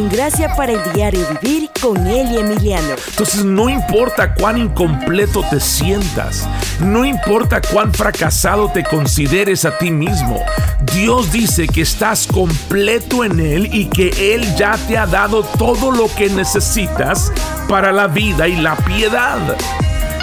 en Gracia para el Diario Vivir con Eli Emiliano. Entonces no importa cuán incompleto te sientas, no importa cuán fracasado te consideres a ti mismo, Dios dice que estás completo en Él y que Él ya te ha dado todo lo que necesitas para la vida y la piedad.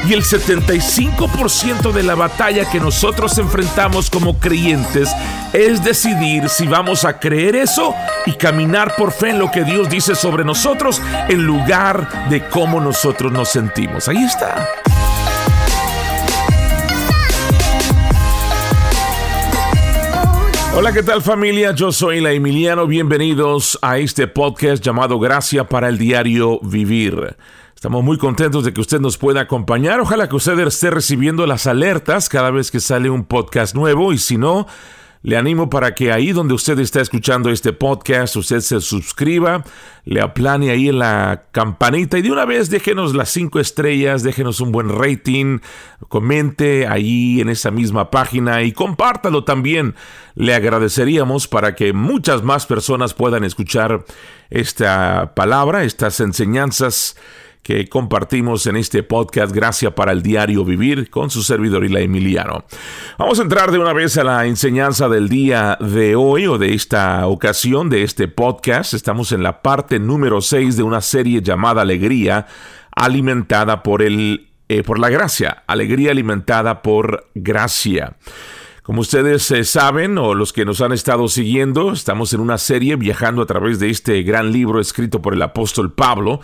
Y el 75% de la batalla que nosotros enfrentamos como creyentes es decidir si vamos a creer eso y caminar por fe en lo que Dios dice sobre nosotros en lugar de cómo nosotros nos sentimos. Ahí está. Hola, ¿qué tal familia? Yo soy la Emiliano. Bienvenidos a este podcast llamado Gracia para el Diario Vivir. Estamos muy contentos de que usted nos pueda acompañar. Ojalá que usted esté recibiendo las alertas cada vez que sale un podcast nuevo y si no, le animo para que ahí donde usted está escuchando este podcast, usted se suscriba, le aplane ahí en la campanita y de una vez déjenos las cinco estrellas, déjenos un buen rating, comente ahí en esa misma página y compártalo también. Le agradeceríamos para que muchas más personas puedan escuchar esta palabra, estas enseñanzas que compartimos en este podcast Gracias para el Diario Vivir con su servidor y la Emiliano. Vamos a entrar de una vez a la enseñanza del día de hoy o de esta ocasión de este podcast. Estamos en la parte número 6 de una serie llamada Alegría alimentada por el eh, por la gracia, alegría alimentada por gracia. Como ustedes eh, saben, o los que nos han estado siguiendo, estamos en una serie viajando a través de este gran libro escrito por el apóstol Pablo,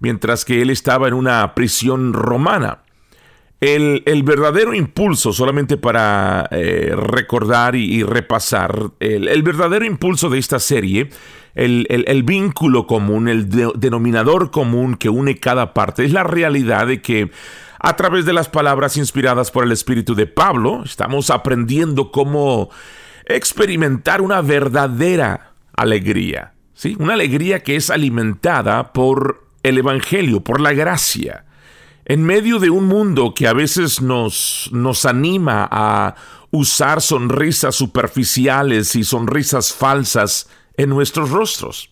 mientras que él estaba en una prisión romana. El, verdadero impulso, solamente para eh, recordar y, repasar, el, verdadero impulso de esta serie, el, vínculo común, el denominador común que une cada parte, es la realidad de que a través de las palabras inspiradas por el Espíritu de Pablo, estamos aprendiendo cómo experimentar una verdadera alegría, ¿sí? Una alegría que es alimentada por el Evangelio, por la gracia, en medio de un mundo que a veces nos, nos anima a usar sonrisas superficiales y sonrisas falsas en nuestros rostros.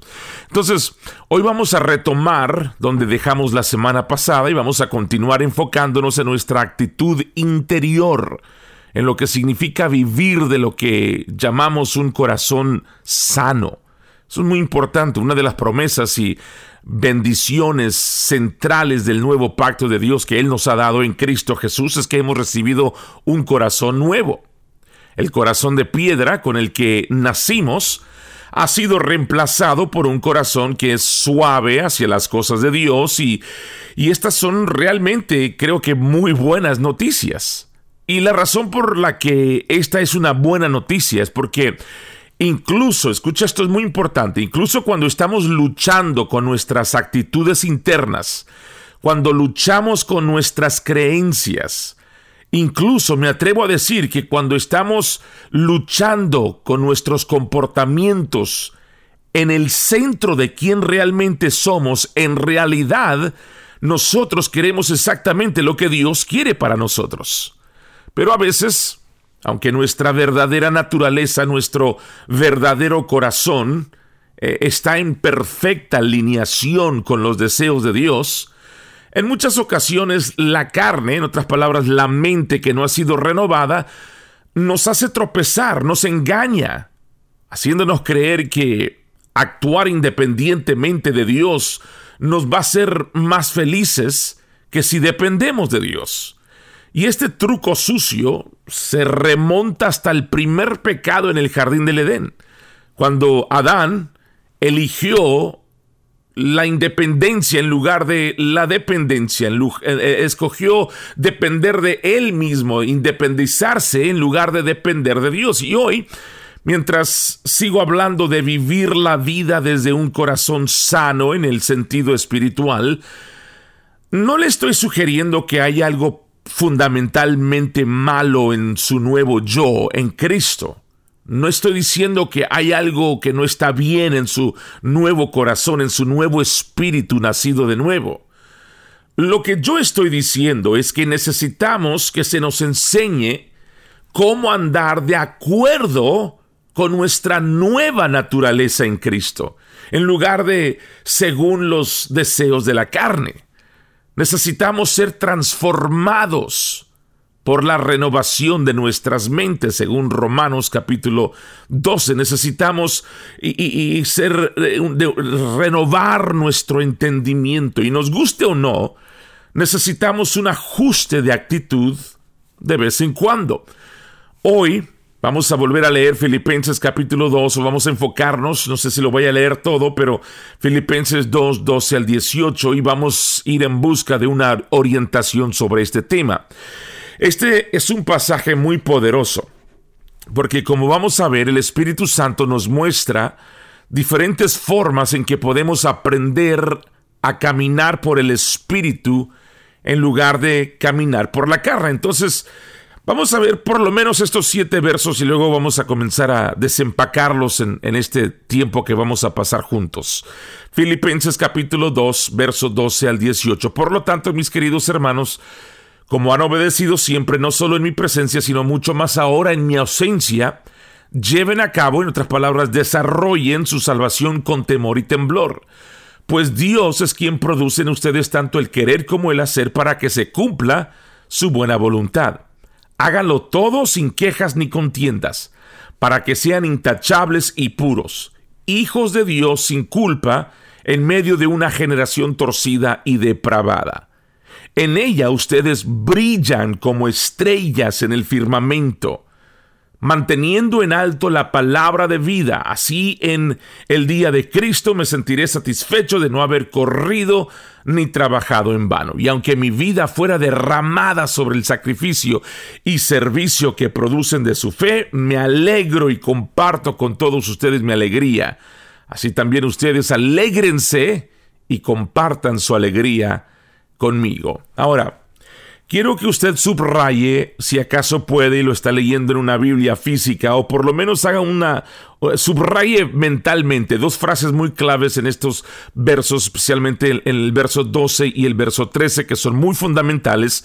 Entonces, hoy vamos a retomar donde dejamos la semana pasada y vamos a continuar enfocándonos en nuestra actitud interior, en lo que significa vivir de lo que llamamos un corazón sano. Eso es muy importante, una de las promesas y bendiciones centrales del nuevo pacto de Dios que Él nos ha dado en Cristo Jesús es que hemos recibido un corazón nuevo. El corazón de piedra con el que nacimos ha sido reemplazado por un corazón que es suave hacia las cosas de Dios y, y estas son realmente creo que muy buenas noticias. Y la razón por la que esta es una buena noticia es porque Incluso, escucha esto es muy importante, incluso cuando estamos luchando con nuestras actitudes internas, cuando luchamos con nuestras creencias, incluso me atrevo a decir que cuando estamos luchando con nuestros comportamientos en el centro de quién realmente somos, en realidad nosotros queremos exactamente lo que Dios quiere para nosotros. Pero a veces aunque nuestra verdadera naturaleza, nuestro verdadero corazón, eh, está en perfecta alineación con los deseos de Dios, en muchas ocasiones la carne, en otras palabras, la mente que no ha sido renovada, nos hace tropezar, nos engaña, haciéndonos creer que actuar independientemente de Dios nos va a hacer más felices que si dependemos de Dios. Y este truco sucio se remonta hasta el primer pecado en el jardín del Edén, cuando Adán eligió la independencia en lugar de la dependencia, eh, eh, escogió depender de él mismo, independizarse en lugar de depender de Dios. Y hoy, mientras sigo hablando de vivir la vida desde un corazón sano en el sentido espiritual, no le estoy sugiriendo que hay algo fundamentalmente malo en su nuevo yo, en Cristo. No estoy diciendo que hay algo que no está bien en su nuevo corazón, en su nuevo espíritu nacido de nuevo. Lo que yo estoy diciendo es que necesitamos que se nos enseñe cómo andar de acuerdo con nuestra nueva naturaleza en Cristo. en lugar de según los deseos de la carne. Necesitamos ser transformados por la renovación de nuestras mentes, según Romanos capítulo 12. Necesitamos y, ser, eh, renovar nuestro entendimiento. Y nos guste o no, necesitamos un ajuste de actitud de vez en cuando. Hoy vamos a volver a leer Filipenses capítulo 2 o vamos a enfocarnos, no sé si lo voy a leer todo, pero Filipenses 2, 12 al 18 y vamos a ir en busca de una orientación sobre este tema. Este es un pasaje muy poderoso, porque como vamos a ver, el Espíritu Santo nos muestra diferentes formas en que podemos aprender a caminar por el Espíritu en lugar de caminar por la carne. Entonces, vamos a ver por lo menos estos siete versos y luego vamos a comenzar a desempacarlos en, en este tiempo que vamos a pasar juntos. Filipenses capítulo 2, verso 12 al 18. Por lo tanto, mis queridos hermanos, como han obedecido siempre, no solo en mi presencia, sino mucho más ahora en mi ausencia, lleven a cabo, en otras palabras, desarrollen su salvación con temor y temblor. Pues Dios es quien produce en ustedes tanto el querer como el hacer para que se cumpla su buena voluntad. Háganlo todo sin quejas ni contiendas, para que sean intachables y puros, hijos de Dios sin culpa, en medio de una generación torcida y depravada. En ella ustedes brillan como estrellas en el firmamento, manteniendo en alto la palabra de vida. Así en el día de Cristo me sentiré satisfecho de no haber corrido ni trabajado en vano. Y aunque mi vida fuera derramada sobre el sacrificio y servicio que producen de su fe, me alegro y comparto con todos ustedes mi alegría. Así también ustedes alégrense y compartan su alegría conmigo. Ahora, quiero que usted subraye, si acaso puede y lo está leyendo en una Biblia física, o por lo menos haga una, subraye mentalmente dos frases muy claves en estos versos, especialmente en el verso 12 y el verso 13, que son muy fundamentales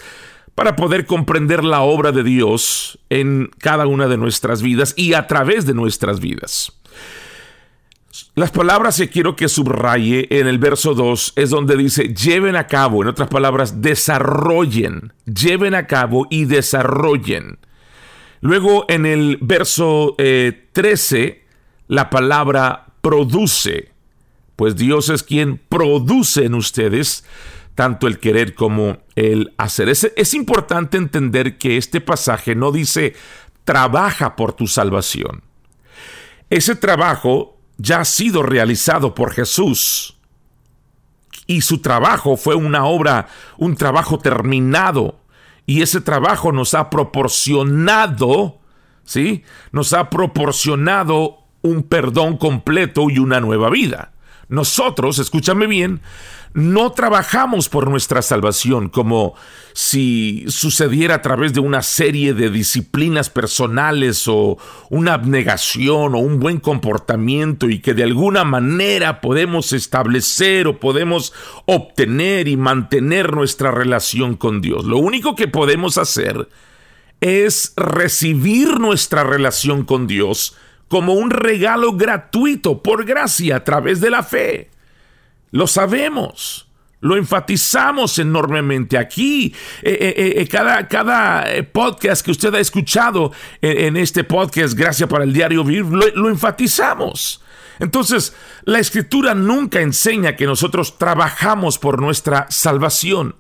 para poder comprender la obra de Dios en cada una de nuestras vidas y a través de nuestras vidas. Las palabras que quiero que subraye en el verso 2 es donde dice lleven a cabo, en otras palabras, desarrollen, lleven a cabo y desarrollen. Luego en el verso 13, eh, la palabra produce, pues Dios es quien produce en ustedes tanto el querer como el hacer. Es, es importante entender que este pasaje no dice trabaja por tu salvación. Ese trabajo ya ha sido realizado por Jesús. Y su trabajo fue una obra, un trabajo terminado. Y ese trabajo nos ha proporcionado, ¿sí? Nos ha proporcionado un perdón completo y una nueva vida. Nosotros, escúchame bien, no trabajamos por nuestra salvación como si sucediera a través de una serie de disciplinas personales o una abnegación o un buen comportamiento y que de alguna manera podemos establecer o podemos obtener y mantener nuestra relación con Dios. Lo único que podemos hacer es recibir nuestra relación con Dios como un regalo gratuito por gracia a través de la fe. Lo sabemos. Lo enfatizamos enormemente aquí. Eh, eh, eh, cada, cada podcast que usted ha escuchado en, este podcast, Gracias para el Diario Vivir, lo, lo enfatizamos. Entonces, la escritura nunca enseña que nosotros trabajamos por nuestra salvación,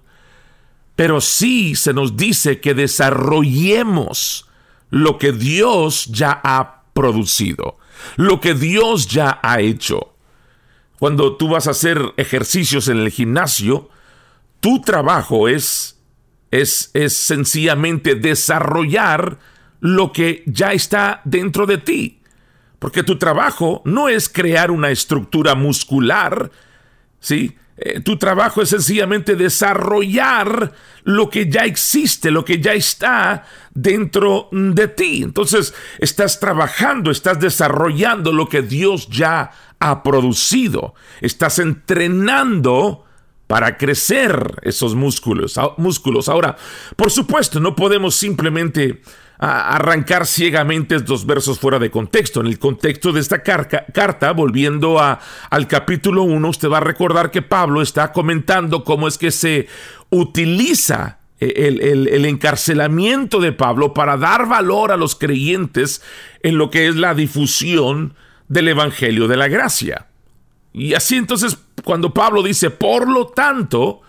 pero sí se nos dice que desarrollemos lo que Dios ya ha producido, lo que Dios ya ha hecho. Cuando tú vas a hacer ejercicios en el gimnasio, tu trabajo es, es, es sencillamente desarrollar lo que ya está dentro de ti. Porque tu trabajo no es crear una estructura muscular, ¿sí? Eh, tu trabajo es sencillamente desarrollar lo que ya existe, lo que ya está dentro de ti. Entonces, estás trabajando, estás desarrollando lo que Dios ya ha producido. Estás entrenando para crecer esos músculos. músculos. Ahora, por supuesto, no podemos simplemente arrancar ciegamente estos versos fuera de contexto. En el contexto de esta carta, volviendo a, al capítulo 1, usted va a recordar que Pablo está comentando cómo es que se utiliza el, encarcelamiento de Pablo para dar valor a los creyentes en lo que es la difusión del Evangelio de la Gracia. Y así entonces, cuando Pablo dice, por lo tanto,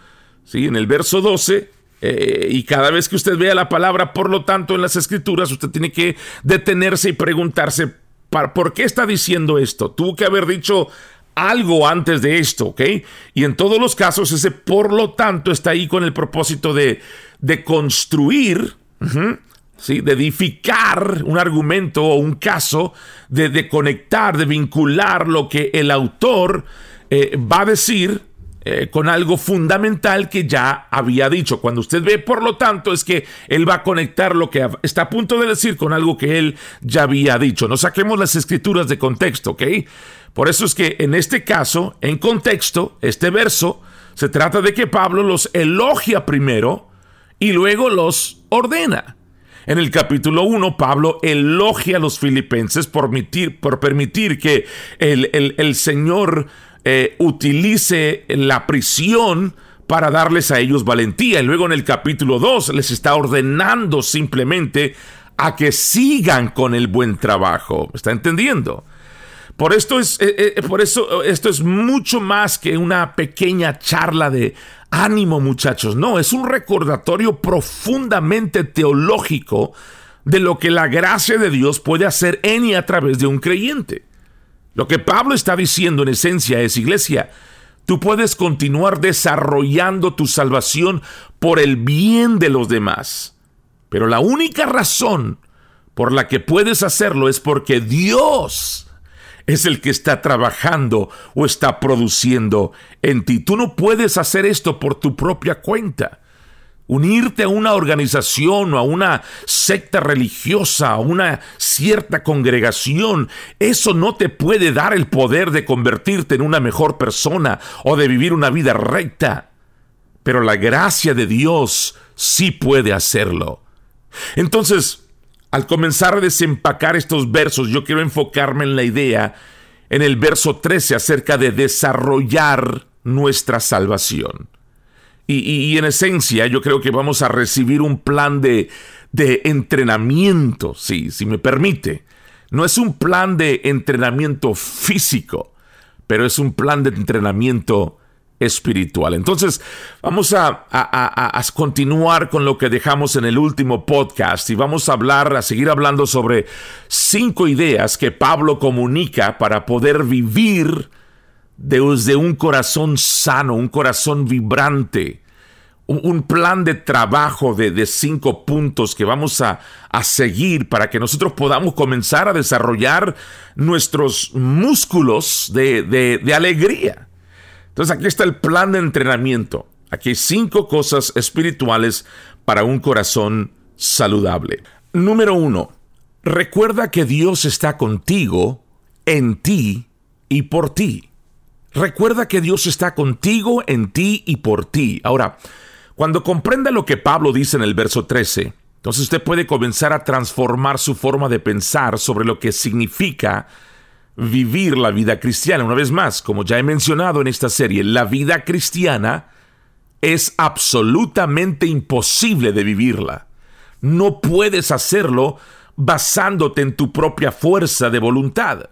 ¿sí? en el verso 12, eh, y cada vez que usted vea la palabra, por lo tanto, en las escrituras, usted tiene que detenerse y preguntarse, ¿por qué está diciendo esto? Tuvo que haber dicho algo antes de esto, ¿ok? Y en todos los casos ese por lo tanto está ahí con el propósito de, de construir, ¿sí? De edificar un argumento o un caso, de, conectar, de vincular lo que el autor eh, va a decir eh, con algo fundamental que ya había dicho. Cuando usted ve, por lo tanto, es que él va a conectar lo que está a punto de decir con algo que él ya había dicho. No saquemos las escrituras de contexto, ¿ok? Por eso es que en este caso, en contexto, este verso, se trata de que Pablo los elogia primero y luego los ordena. En el capítulo 1, Pablo elogia a los filipenses por permitir, por permitir que el, el Señor eh, utilice la prisión para darles a ellos valentía. Y luego en el capítulo 2 les está ordenando simplemente a que sigan con el buen trabajo. ¿Está entendiendo? Por esto es, eh, eh, por eso esto es mucho más que una pequeña charla de ánimo, muchachos. No, es un recordatorio profundamente teológico de lo que la gracia de Dios puede hacer en y a través de un creyente. Lo que Pablo está diciendo en esencia es, iglesia, tú puedes continuar desarrollando tu salvación por el bien de los demás. Pero la única razón por la que puedes hacerlo es porque Dios es el que está trabajando o está produciendo en ti. Tú no puedes hacer esto por tu propia cuenta unirte a una organización o a una secta religiosa, a una cierta congregación, eso no te puede dar el poder de convertirte en una mejor persona o de vivir una vida recta. Pero la gracia de Dios sí puede hacerlo. Entonces, al comenzar a desempacar estos versos, yo quiero enfocarme en la idea en el verso 13 acerca de desarrollar nuestra salvación. Y, en esencia yo creo que vamos a recibir un plan de, de entrenamiento, sí, si me permite. No es un plan de entrenamiento físico, pero es un plan de entrenamiento espiritual. Entonces, vamos a, a, continuar con lo que dejamos en el último podcast y vamos a hablar, a seguir hablando sobre cinco ideas que Pablo comunica para poder vivir desde un corazón sano, un corazón vibrante, un, plan de trabajo de, cinco puntos que vamos a, seguir para que nosotros podamos comenzar a desarrollar nuestros músculos de, de alegría. Entonces aquí está el plan de entrenamiento. Aquí hay cinco cosas espirituales para un corazón saludable. Número uno, recuerda que Dios está contigo, en ti y por ti. Recuerda que Dios está contigo, en ti y por ti. Ahora, cuando comprenda lo que Pablo dice en el verso 13, entonces usted puede comenzar a transformar su forma de pensar sobre lo que significa vivir la vida cristiana. Una vez más, como ya he mencionado en esta serie, la vida cristiana es absolutamente imposible de vivirla. No puedes hacerlo basándote en tu propia fuerza de voluntad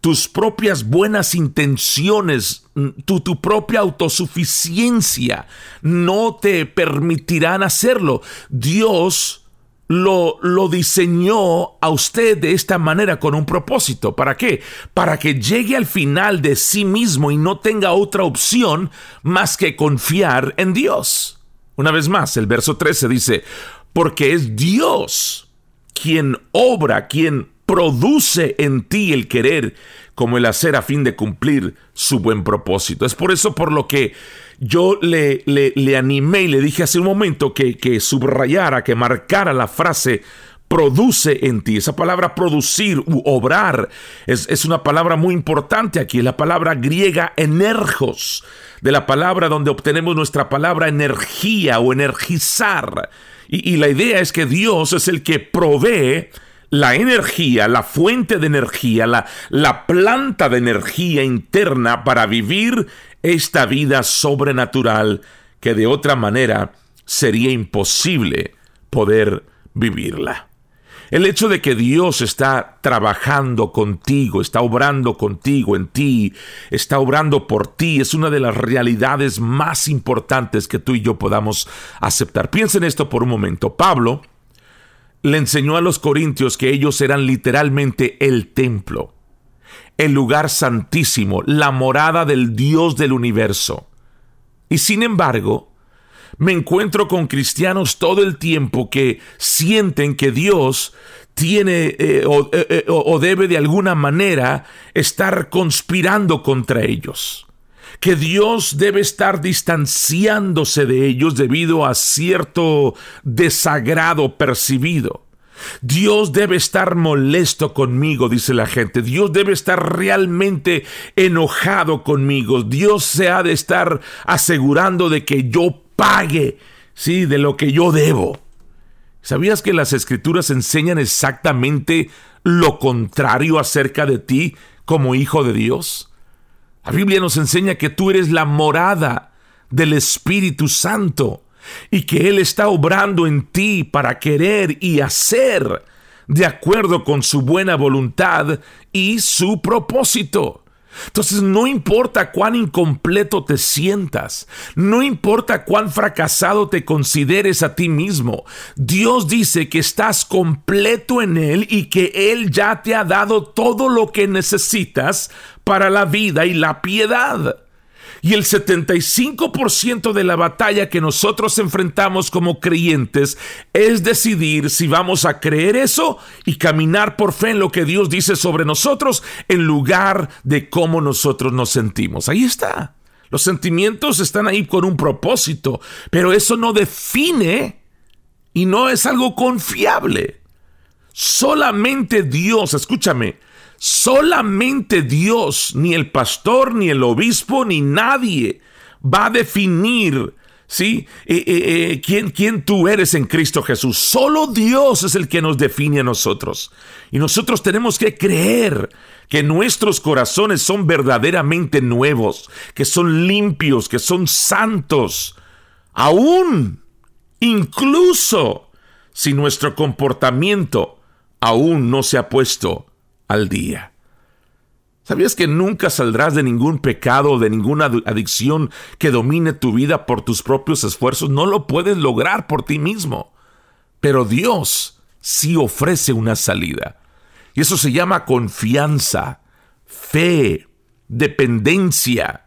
tus propias buenas intenciones, mm, tu, tu, propia autosuficiencia no te permitirán hacerlo. Dios lo, lo diseñó a usted de esta manera con un propósito. ¿Para qué? Para que llegue al final de sí mismo y no tenga otra opción más que confiar en Dios. Una vez más, el verso 13 dice, porque es Dios quien obra, quien produce en ti el querer como el hacer a fin de cumplir su buen propósito. Es por eso por lo que yo le, le, animé y le dije hace un momento que, que subrayara, que marcara la frase produce en ti. Esa palabra producir u obrar es, es una palabra muy importante aquí, la palabra griega energos, de la palabra donde obtenemos nuestra palabra energía o energizar. Y, y la idea es que Dios es el que provee la energía, la fuente de energía, la, la planta de energía interna para vivir esta vida sobrenatural que de otra manera sería imposible poder vivirla. El hecho de que Dios está trabajando contigo, está obrando contigo, en ti, está obrando por ti, es una de las realidades más importantes que tú y yo podamos aceptar. Piensen esto por un momento. Pablo le enseñó a los corintios que ellos eran literalmente el templo, el lugar santísimo, la morada del Dios del universo. Y sin embargo, me encuentro con cristianos todo el tiempo que sienten que Dios tiene eh, eh, eh, o, debe de alguna manera estar conspirando contra ellos. Que Dios debe estar distanciándose de ellos debido a cierto desagrado percibido. Dios debe estar molesto conmigo, dice la gente. Dios debe estar realmente enojado conmigo. Dios se ha de estar asegurando de que yo pague, sí, de lo que yo debo. ¿Sabías que las escrituras enseñan exactamente lo contrario acerca de ti como hijo de Dios? La Biblia nos enseña que tú eres la morada del Espíritu Santo y que Él está obrando en ti para querer y hacer de acuerdo con su buena voluntad y su propósito. Entonces no importa cuán incompleto te sientas, no importa cuán fracasado te consideres a ti mismo, Dios dice que estás completo en Él y que Él ya te ha dado todo lo que necesitas para la vida y la piedad. Y el 75% de la batalla que nosotros enfrentamos como creyentes es decidir si vamos a creer eso y caminar por fe en lo que Dios dice sobre nosotros en lugar de cómo nosotros nos sentimos. Ahí está. Los sentimientos están ahí con un propósito, pero eso no define y no es algo confiable. Solamente Dios, escúchame, Solamente Dios, ni el pastor, ni el obispo, ni nadie va a definir ¿sí? Eh, eh, eh, ¿quién, ¿Quién tú eres en Cristo Jesús? Solo Dios es el que nos define a nosotros. Y nosotros tenemos que creer que nuestros corazones son verdaderamente nuevos, que son limpios, que son santos. Aún, incluso si nuestro comportamiento aún no se ha puesto al día. ¿Sabías que nunca saldrás de ningún pecado o de ninguna adicción que domine tu vida por tus propios esfuerzos? No lo puedes lograr por ti mismo. Pero Dios sí ofrece una salida. Y eso se llama confianza, fe, dependencia.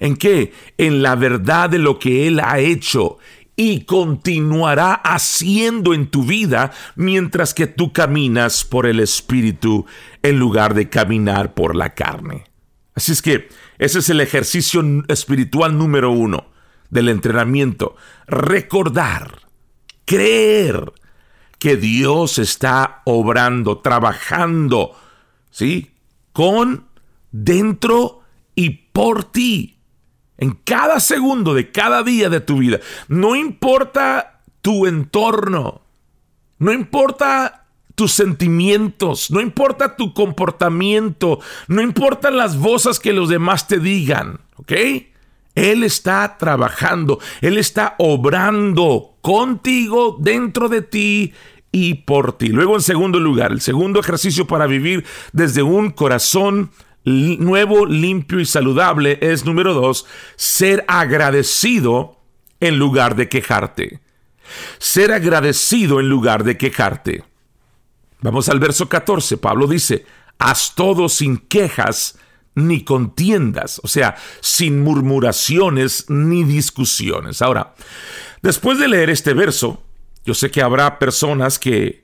¿En qué? En la verdad de lo que Él ha hecho y continuará haciendo en tu vida mientras que tú caminas por el Espíritu en lugar de caminar por la carne. Así es que ese es el ejercicio espiritual número uno del entrenamiento. Recordar, creer que Dios está obrando, trabajando, ¿sí? Con, dentro y por ti en cada segundo de cada día de tu vida. No importa tu entorno, no importa tus sentimientos, no importa tu comportamiento, no importan las voces que los demás te digan, ¿ok? Él está trabajando, Él está obrando contigo, dentro de ti y por ti. Luego, en segundo lugar, el segundo ejercicio para vivir desde un corazón nuevo, limpio y saludable es, número dos, ser agradecido en lugar de quejarte. Ser agradecido en lugar de quejarte. Vamos al verso 14. Pablo dice, haz todo sin quejas ni contiendas, o sea, sin murmuraciones ni discusiones. Ahora, después de leer este verso, yo sé que habrá personas que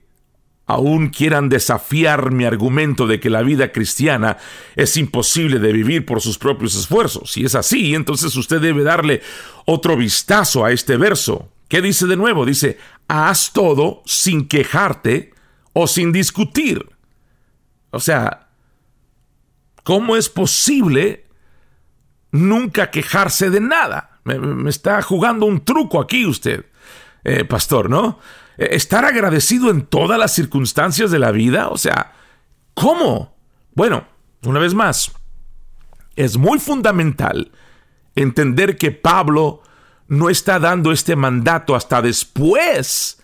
aún quieran desafiar mi argumento de que la vida cristiana es imposible de vivir por sus propios esfuerzos. Si es así, entonces usted debe darle otro vistazo a este verso. ¿Qué dice de nuevo? Dice, haz todo sin quejarte o sin discutir. O sea, ¿cómo es posible nunca quejarse de nada? Me, está jugando un truco aquí usted, eh, pastor, ¿no? Eh, estar agradecido en todas las circunstancias de la vida, o sea, ¿cómo? Bueno, una vez más, es muy fundamental entender que Pablo no está dando este mandato hasta después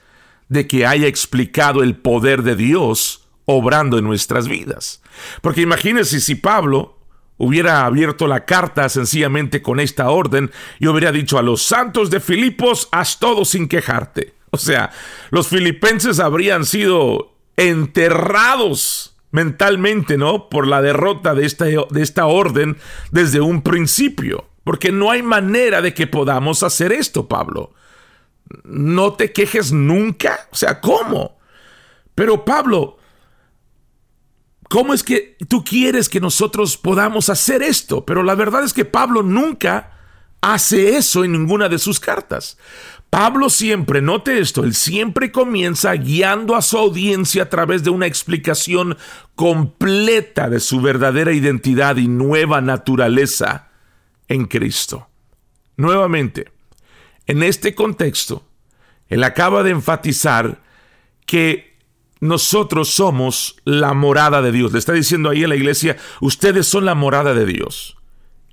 de que haya explicado el poder de Dios obrando en nuestras vidas. Porque imagínense si Pablo hubiera abierto la carta sencillamente con esta orden y hubiera dicho a los santos de Filipos, haz todo sin quejarte. O sea, los filipenses habrían sido enterrados mentalmente, ¿no? Por la derrota de esta, de esta orden desde un principio. Porque no hay manera de que podamos hacer esto, Pablo. No te quejes nunca. O sea, ¿cómo? Pero Pablo, ¿cómo es que tú quieres que nosotros podamos hacer esto? Pero la verdad es que Pablo nunca hace eso en ninguna de sus cartas. Pablo siempre, note esto, él siempre comienza guiando a su audiencia a través de una explicación completa de su verdadera identidad y nueva naturaleza en Cristo. Nuevamente, en este contexto, él acaba de enfatizar que nosotros somos la morada de Dios. Le está diciendo ahí a la iglesia, ustedes son la morada de Dios.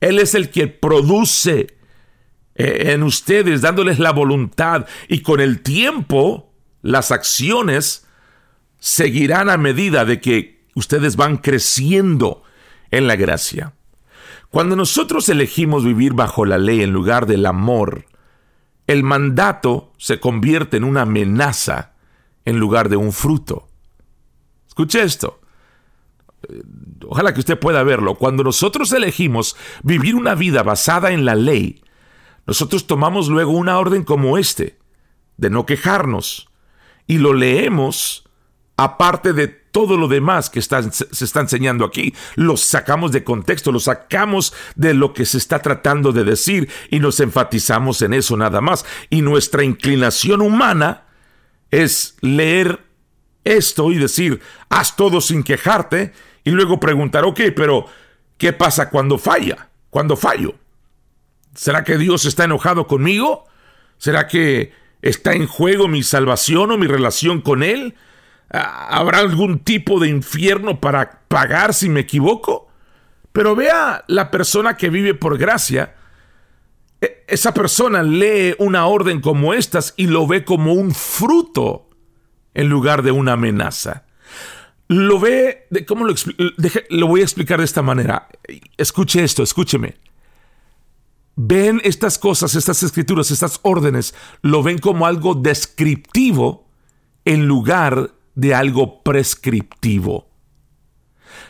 Él es el que produce eh, en ustedes, dándoles la voluntad y con el tiempo las acciones seguirán a medida de que ustedes van creciendo en la gracia. Cuando nosotros elegimos vivir bajo la ley en lugar del amor, el mandato se convierte en una amenaza en lugar de un fruto. Escuche esto. Eh, ojalá que usted pueda verlo. Cuando nosotros elegimos vivir una vida basada en la ley, nosotros tomamos luego una orden como este, de no quejarnos, y lo leemos aparte de todo lo demás que se está enseñando aquí, lo sacamos de contexto, lo sacamos de lo que se está tratando de decir y nos enfatizamos en eso nada más. Y nuestra inclinación humana es leer esto y decir, haz todo sin quejarte y luego preguntar, ok, pero ¿qué pasa cuando falla? Cuando fallo. ¿Será que Dios está enojado conmigo? ¿Será que está en juego mi salvación o mi relación con Él? ¿Habrá algún tipo de infierno para pagar si me equivoco? Pero vea la persona que vive por gracia. E, esa persona lee una orden como estas y lo ve como un fruto en lugar de una amenaza. Lo ve, de, ¿cómo lo, lo voy a explicar de esta manera? Escuche esto, escúcheme. Ven estas cosas, estas escrituras, estas órdenes, lo ven como algo descriptivo en lugar de algo prescriptivo.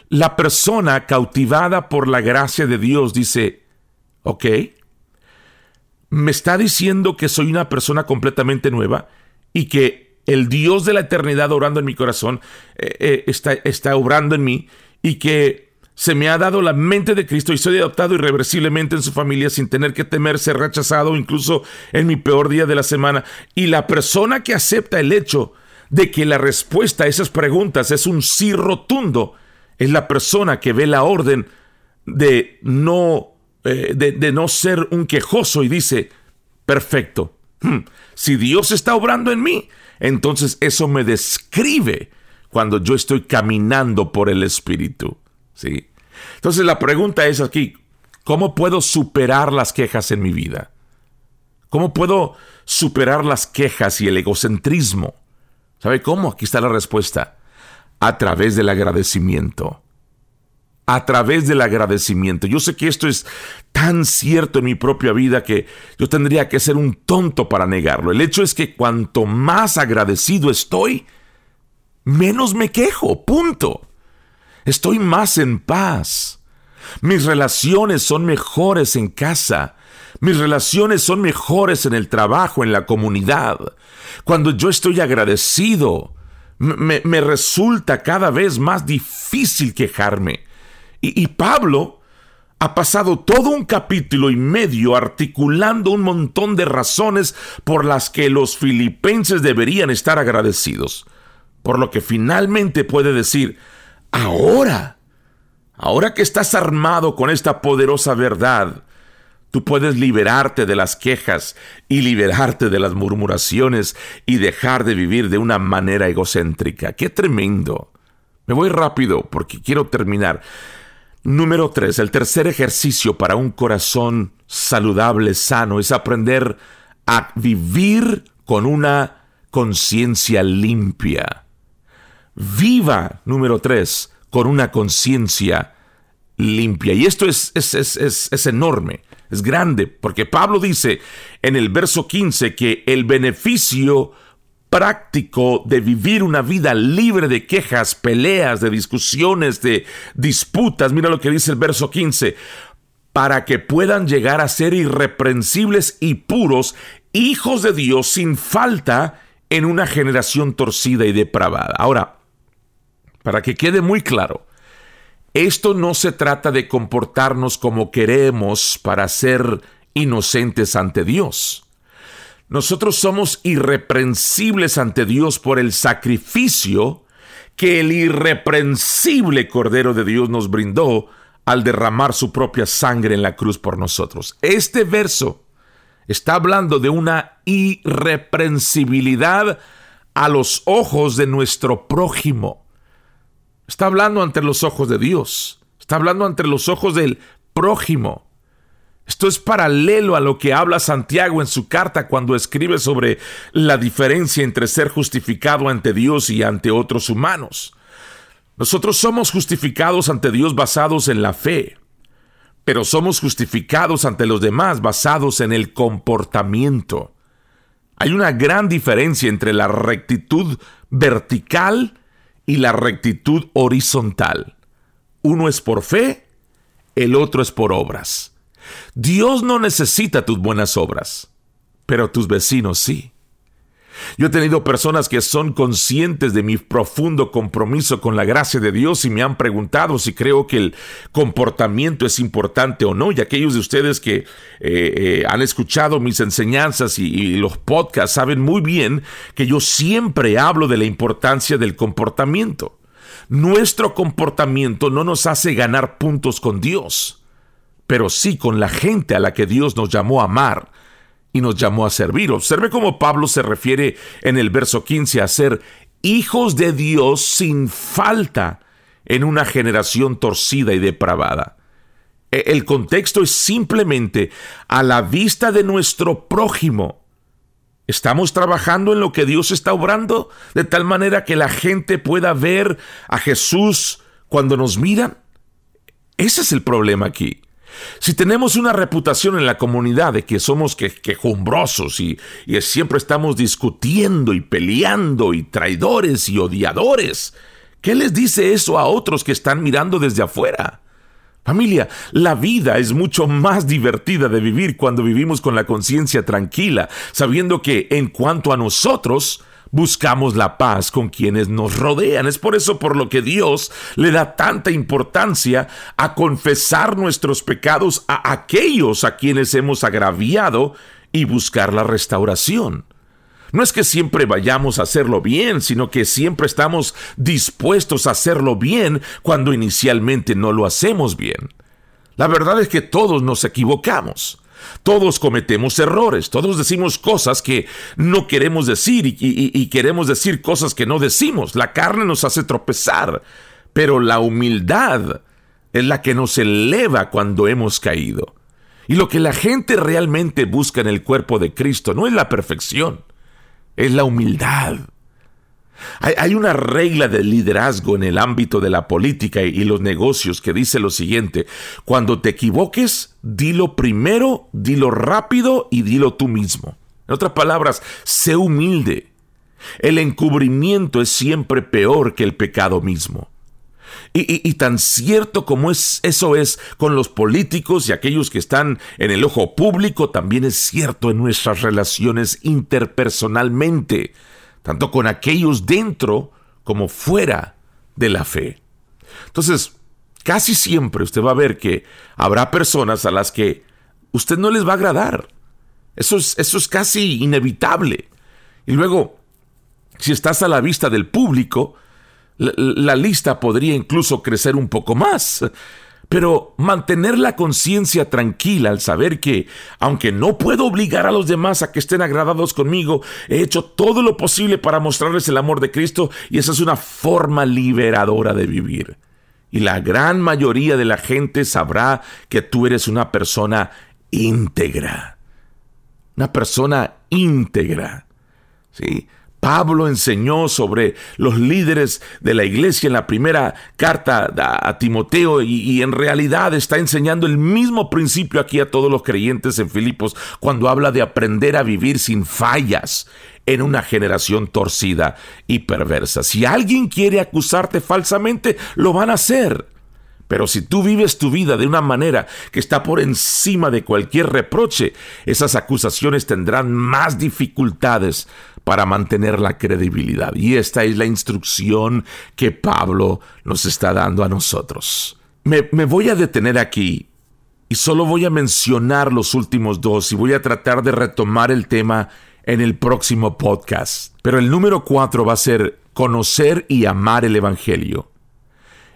La persona cautivada por la gracia de Dios dice, ok, me está diciendo que soy una persona completamente nueva y que el Dios de la eternidad orando en mi corazón eh, eh, está, está obrando en mí y que se me ha dado la mente de Cristo y soy adoptado irreversiblemente en su familia sin tener que temer ser rechazado incluso en mi peor día de la semana. Y la persona que acepta el hecho de que la respuesta a esas preguntas es un sí rotundo, es la persona que ve la orden de no, eh, de, no ser un quejoso y dice, perfecto, hmm, si Dios está obrando en mí, entonces eso me describe cuando yo estoy caminando por el Espíritu. ¿sí? Entonces la pregunta es aquí, ¿cómo puedo superar las quejas en mi vida? ¿Cómo puedo superar las quejas y el egocentrismo? ¿Sabe cómo? Aquí está la respuesta. A través del agradecimiento. A través del agradecimiento. Yo sé que esto es tan cierto en mi propia vida que yo tendría que ser un tonto para negarlo. El hecho es que cuanto más agradecido estoy, menos me quejo. Punto. Estoy más en paz. Mis relaciones son mejores en casa. Mis relaciones son mejores en el trabajo, en la comunidad. Cuando yo estoy agradecido, me, resulta cada vez más difícil quejarme. Y, Pablo ha pasado todo un capítulo y medio articulando un montón de razones por las que los filipenses deberían estar agradecidos. por lo que finalmente puede decir, ahora, ahora que estás armado con esta poderosa verdad, tú puedes liberarte de las quejas y liberarte de las murmuraciones y dejar de vivir de una manera egocéntrica. ¡Qué tremendo! Me voy rápido porque quiero terminar. Número 3. El tercer ejercicio para un corazón saludable, sano, es aprender a vivir con una conciencia limpia. Viva, número 3, con una conciencia limpia. Y esto es, es, es, es, enorme, es grande, porque Pablo dice en el verso 15 que el beneficio práctico de vivir una vida libre de quejas, peleas, de discusiones, de disputas. Mira lo que dice el verso 15. Para que puedan llegar a ser irreprensibles y puros, hijos de Dios sin falta en una generación torcida y depravada. Ahora, para que quede muy claro, esto no se trata de comportarnos como queremos para ser inocentes ante Dios. Nosotros somos irreprensibles ante Dios por el sacrificio que el irreprensible Cordero de Dios nos brindó al derramar su propia sangre en la cruz por nosotros. Este verso está hablando de una irreprensibilidad a los ojos de nuestro prójimo. Está hablando ante los ojos de Dios. Está hablando ante los ojos del prójimo. Esto es paralelo a lo que habla Santiago en su carta cuando escribe sobre la diferencia entre ser justificado ante Dios y ante otros humanos. Nosotros somos justificados ante Dios basados en la fe, pero somos justificados ante los demás basados en el comportamiento. Hay una gran diferencia entre la rectitud vertical y la rectitud horizontal. Uno es por fe, el otro es por obras. Dios no necesita tus buenas obras, pero tus vecinos sí. Yo he tenido personas que son conscientes de mi profundo compromiso con la gracia de Dios y me han preguntado si creo que el comportamiento es importante o no. Y aquellos de ustedes que eh, eh, han escuchado mis enseñanzas y, y los podcasts saben muy bien que yo siempre hablo de la importancia del comportamiento. Nuestro comportamiento no nos hace ganar puntos con Dios pero sí con la gente a la que Dios nos llamó a amar y nos llamó a servir. Observe cómo Pablo se refiere en el verso 15 a ser hijos de Dios sin falta en una generación torcida y depravada. E, el contexto es simplemente a la vista de nuestro prójimo. ¿Estamos trabajando en lo que Dios está obrando de tal manera que la gente pueda ver a Jesús cuando nos miran? Ese es el problema aquí. Si tenemos una reputación en la comunidad de que somos quejumbrosos y, siempre estamos discutiendo y peleando y traidores y odiadores, ¿qué les dice eso a otros que están mirando desde afuera? Familia, la vida es mucho más divertida de vivir cuando vivimos con la conciencia tranquila, sabiendo que en cuanto a nosotros, buscamos la paz con quienes nos rodean. Es por eso por lo que Dios le da tanta importancia a confesar nuestros pecados a aquellos a quienes hemos agraviado y buscar la restauración. No es que siempre vayamos a hacerlo bien, sino que siempre estamos dispuestos a hacerlo bien cuando inicialmente no lo hacemos bien. La verdad es que todos nos equivocamos. Todos cometemos errores, todos decimos cosas que no queremos decir y, queremos decir cosas que no decimos. La carne nos hace tropezar, pero la humildad es la que nos eleva cuando hemos caído. Y lo que la gente realmente busca en el cuerpo de Cristo no es la perfección, es la humildad. Hay, una regla de liderazgo en el ámbito de la política y los negocios que dice lo siguiente, cuando te equivoques, dilo primero, dilo rápido y dilo tú mismo. En otras palabras, sé humilde. El encubrimiento es siempre peor que el pecado mismo. Y, y, tan cierto como es, eso es con los políticos y aquellos que están en el ojo público, también es cierto en nuestras relaciones interpersonalmente tanto con aquellos dentro como fuera de la fe. Entonces, casi siempre usted va a ver que habrá personas a las que usted no les va a agradar. Eso es, eso es casi inevitable. Y luego, Si estás a la vista del público, la, lista podría incluso crecer un poco más. Pero mantener la conciencia tranquila al saber que, aunque no puedo obligar a los demás a que estén agradados conmigo, he hecho todo lo posible para mostrarles el amor de Cristo y esa es una forma liberadora de vivir. Y la gran mayoría de la gente sabrá que tú eres una persona íntegra. Una persona íntegra. ¿Sí? Pablo enseñó sobre los líderes de la iglesia en la primera carta a Timoteo y, en realidad está enseñando el mismo principio aquí a todos los creyentes en Filipos cuando habla de aprender a vivir sin fallas en una generación torcida y perversa. Si alguien quiere acusarte falsamente, lo van a hacer. Pero si tú vives tu vida de una manera que está por encima de cualquier reproche, esas acusaciones tendrán más dificultades para mantener la credibilidad. Y esta es la instrucción que Pablo nos está dando a nosotros. Me, voy a detener aquí y solo voy a mencionar los últimos dos y voy a tratar de retomar el tema en el próximo podcast. Pero el número cuatro va a ser conocer y amar el Evangelio.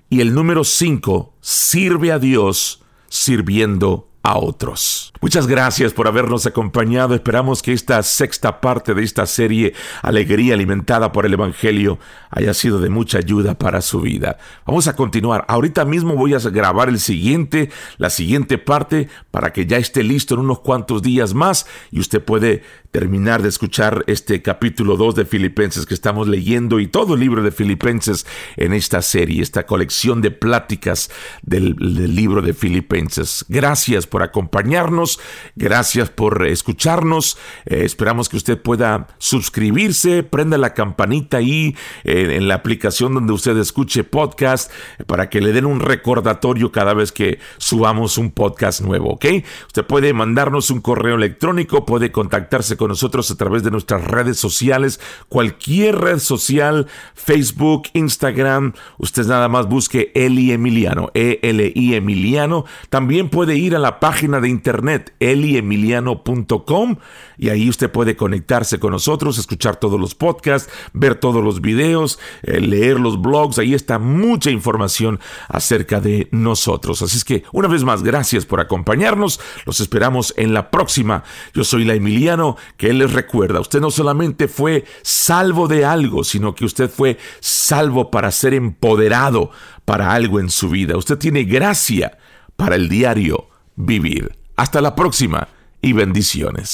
Y el número cinco, sirve a Dios sirviendo a otros. Muchas gracias por habernos acompañado. Esperamos que esta sexta parte de esta serie, Alegría alimentada por el Evangelio, haya sido de mucha ayuda para su vida. Vamos a continuar. Ahorita mismo voy a grabar el siguiente, la siguiente parte, para que ya esté listo en unos cuantos días más y usted puede terminar de escuchar este capítulo 2 de Filipenses que estamos leyendo y todo el libro de Filipenses en esta serie, esta colección de pláticas del, del libro de Filipenses. Gracias por acompañarnos Gracias por escucharnos. Eh, esperamos que usted pueda suscribirse, prenda la campanita ahí eh, en la aplicación donde usted escuche podcast para que le den un recordatorio cada vez que subamos un podcast nuevo, ¿ok? Usted puede mandarnos un correo electrónico, puede contactarse con nosotros a través de nuestras redes sociales, cualquier red social, Facebook, Instagram, usted nada más busque Eli Emiliano, E-L-I Emiliano. También puede ir a la página de internet eliemiliano.com y ahí usted puede conectarse con nosotros, escuchar todos los podcasts, ver todos los videos, eh, leer los blogs, ahí está mucha información acerca de nosotros. Así es que una vez más, gracias por acompañarnos, los esperamos en la próxima. Yo soy la Emiliano, que les recuerda, usted no solamente fue salvo de algo, sino que usted fue salvo para ser empoderado para algo en su vida. Usted tiene gracia para el diario vivir. Hasta la próxima y bendiciones.